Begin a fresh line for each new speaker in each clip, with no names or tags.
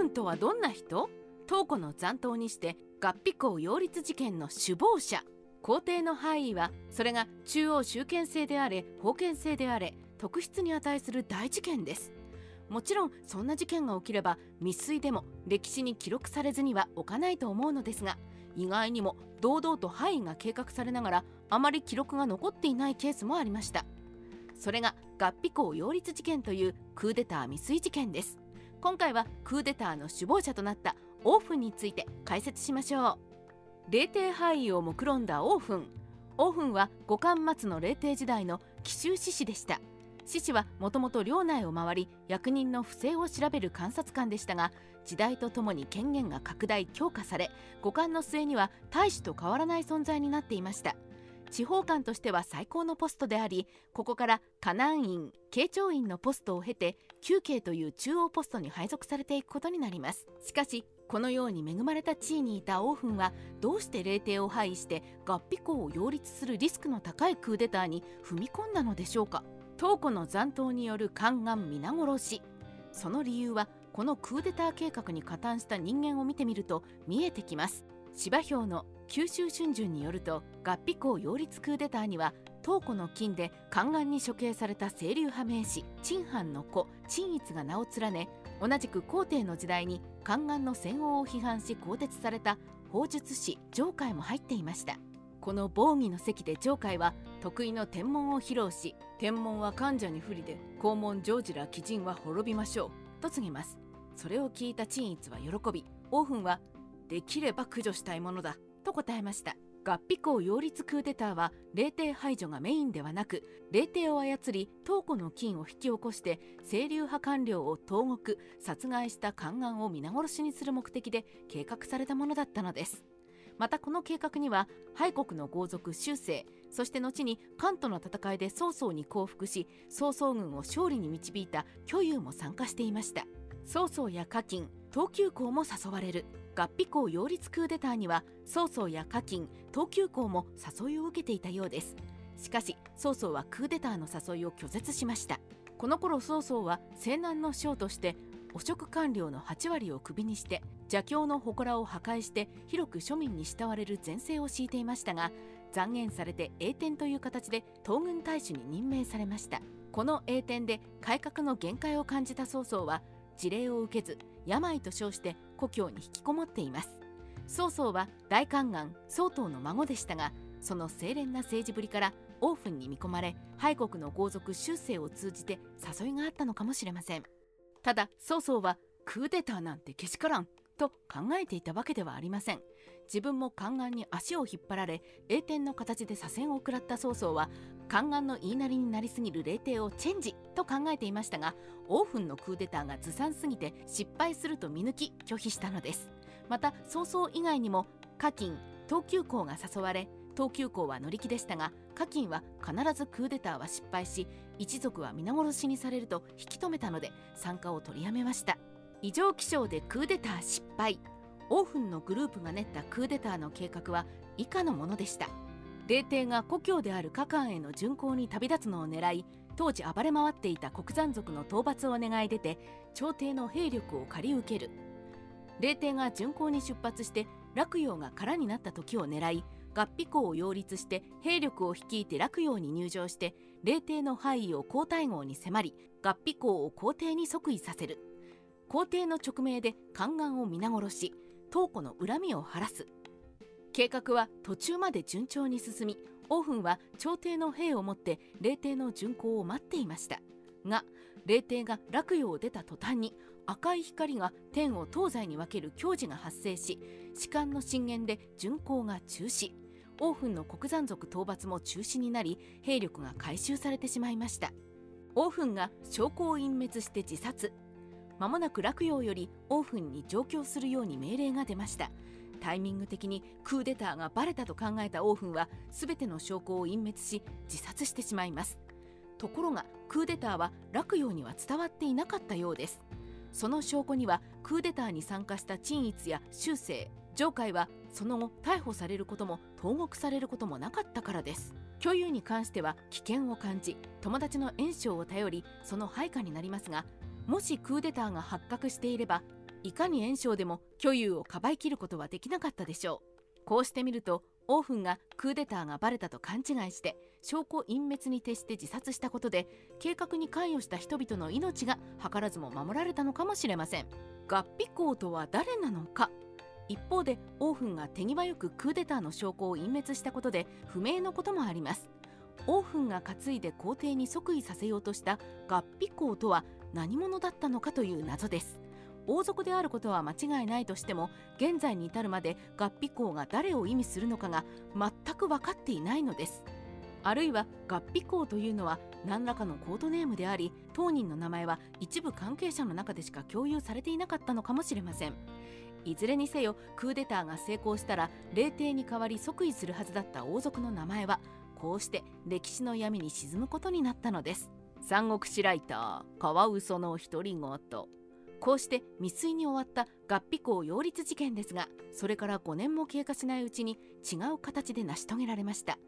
フンとはどんな人？東湖の残党にして合皮校擁立事件の首謀者。皇帝の範囲はそれが中央集権制であれ封建制であれ特筆に値する大事件です。もちろんそんな事件が起きれば未遂でも歴史に記録されずには置かないと思うのですが意外にも堂々と範囲が計画されながらあまり記録が残っていないケースもありました。それが合皮校擁立事件というクーデター未遂事件です。今回はクーデターの首謀者となったオーフンについて解説しましょう。霊帝廃位を目論んだオーフン。オーフンは五冠末の霊帝時代の奇襲志士でした。志士はもともと領内を回り役人の不正を調べる監察官でしたが時代とともに権限が拡大強化され五冠の末には大使と変わらない存在になっていました。地方官としては最高のポストでありここから河南院慶長院のポストを経て宮慶という中央ポストに配属されていくことになります。しかしこのように恵まれた地位にいたオーフンはどうして霊帝を廃して合皮校を擁立するリスクの高いクーデターに踏み込んだのでしょうか。東湖の残党による宦官皆殺し。その理由はこのクーデター計画に加担した人間を見てみると見えてきます。芝兵の九州春秋によると合皮校擁立クーデターには東湖の金で宦官に処刑された清流派名士陳藩の子陳一が名を連ね同じく皇帝の時代に宦官の戦王を批判し更迭された法術師上海も入っていました。この防御の席で上海は得意の天文を披露し天文は患者に不利で肛門ジョージら鬼人は滅びましょうと告げます。それを聞いた陳一は喜びオーフンはできれば駆除したいものだと答えました。合皮校擁立クーデターは霊帝排除がメインではなく霊帝を操り東湖の金を引き起こして清流派官僚を投獄殺害した宦官を皆殺しにする目的で計画されたものだったのです。またこの計画には廃国の豪族修正そして後に関東の戦いで曹操に降伏し曹操軍を勝利に導いた巨勇も参加していました。曹操や課金東急校も誘われる。合皮校擁立クーデターには曹操や課金東急校も誘いを受けていたようです。しかし曹操はクーデターの誘いを拒絶しました。この頃曹操は西南の将として汚職官僚の8割をクビにして邪教の祠を破壊して広く庶民に慕われる前世を敷いていましたが残言されて栄転という形で東軍大使に任命されました。この栄転で改革の限界を感じた曹操は事例を受けず病と称して故郷に引きこもっています。曹操は大宦官曹洞の孫でしたがその清廉な政治ぶりからオーフンに見込まれ敗国の豪族修正を通じて誘いがあったのかもしれません。ただ曹操はクーデターなんてけしからん。と考えていたわけではありません。自分も宦官に足を引っ張られ栄転の形で左遷を食らった曹操は宦官の言いなりになりすぎる霊帝をチェンジと考えていましたがオーフンのクーデターがずさんすぎて失敗すると見抜き拒否したのです。また曹操以外にも課金東急行が誘われ東急行は乗り気でしたが課金は必ずクーデターは失敗し一族は皆殺しにされると引き止めたので参加を取りやめました。異常気象でクーデター失敗。オーフンのグループが練ったクーデターの計画は以下のものでした。霊帝が故郷であるカカンへの巡行に旅立つのを狙い当時暴れ回っていた国山族の討伐を願い出て朝廷の兵力を借り受ける。霊帝が巡行に出発して洛陽が空になった時を狙い合皮校を擁立して兵力を率いて洛陽に入場して霊帝の範囲を皇太后に迫り合皮校を皇帝に即位させる。皇帝の勅命で宦官を皆殺し東湖の恨みを晴らす。計画は途中まで順調に進みオーフンは朝廷の兵をもって霊帝の巡行を待っていました。が霊帝が洛陽を出た途端に赤い光が天を東西に分ける矜持が発生し士官の進言で巡行が中止。オーフンの国山族討伐も中止になり兵力が回収されてしまいました。オーフンが証拠を隠滅して自殺。間もなく洛陽よりオーフンに上京するように命令が出ました。タイミング的にクーデターがバレたと考えたオーフンは全ての証拠を隠滅し自殺してしまいます。ところがクーデターは洛陽には伝わっていなかったようです。その証拠にはクーデターに参加した陳一や修正上海はその後逮捕されることも投獄されることもなかったからです。虚有に関しては危険を感じ友達の炎症を頼りその配下になりますがもしクーデターが発覚していればいかに炎章でも虚有をかばいきることはできなかったでしょう。こうしてみるとオーフンがクーデターがバレたと勘違いして証拠隠滅に徹して自殺したことで計画に関与した人々の命が図らずも守られたのかもしれません。合皮公とは誰なのか。一方でオーフンが手際よくクーデターの証拠を隠滅したことで不明のこともあります。オーフンが担いで皇帝に即位させようとした合皮公とは何者だったのかという謎です。王族であることは間違いないとしても現在に至るまで合皮公が誰を意味するのかが全く分かっていないのです。あるいは合皮公というのは何らかのコードネームであり当人の名前は一部関係者の中でしか共有されていなかったのかもしれません。いずれにせよクーデターが成功したら霊帝に代わり即位するはずだった王族の名前はこうして歴史の闇に沈むことになったのです。三国志ライターカワウソの独り言。こうして未遂に終わった合皮校擁立事件ですがそれから5年も経過しないうちに違う形で成し遂げられました。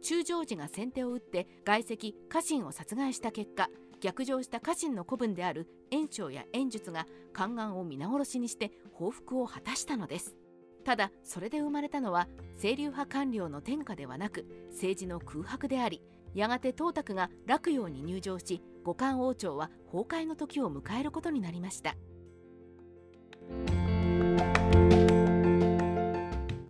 中将寺が先手を打って外籍家臣を殺害した結果逆上した家臣の子分である炎章や炎術が宦官を皆殺しにして報復を果たしたのです。ただそれで生まれたのは清流派官僚の天下ではなく政治の空白でありやがて董卓が洛陽に入城し五冠王朝は崩壊の時を迎えることになりました。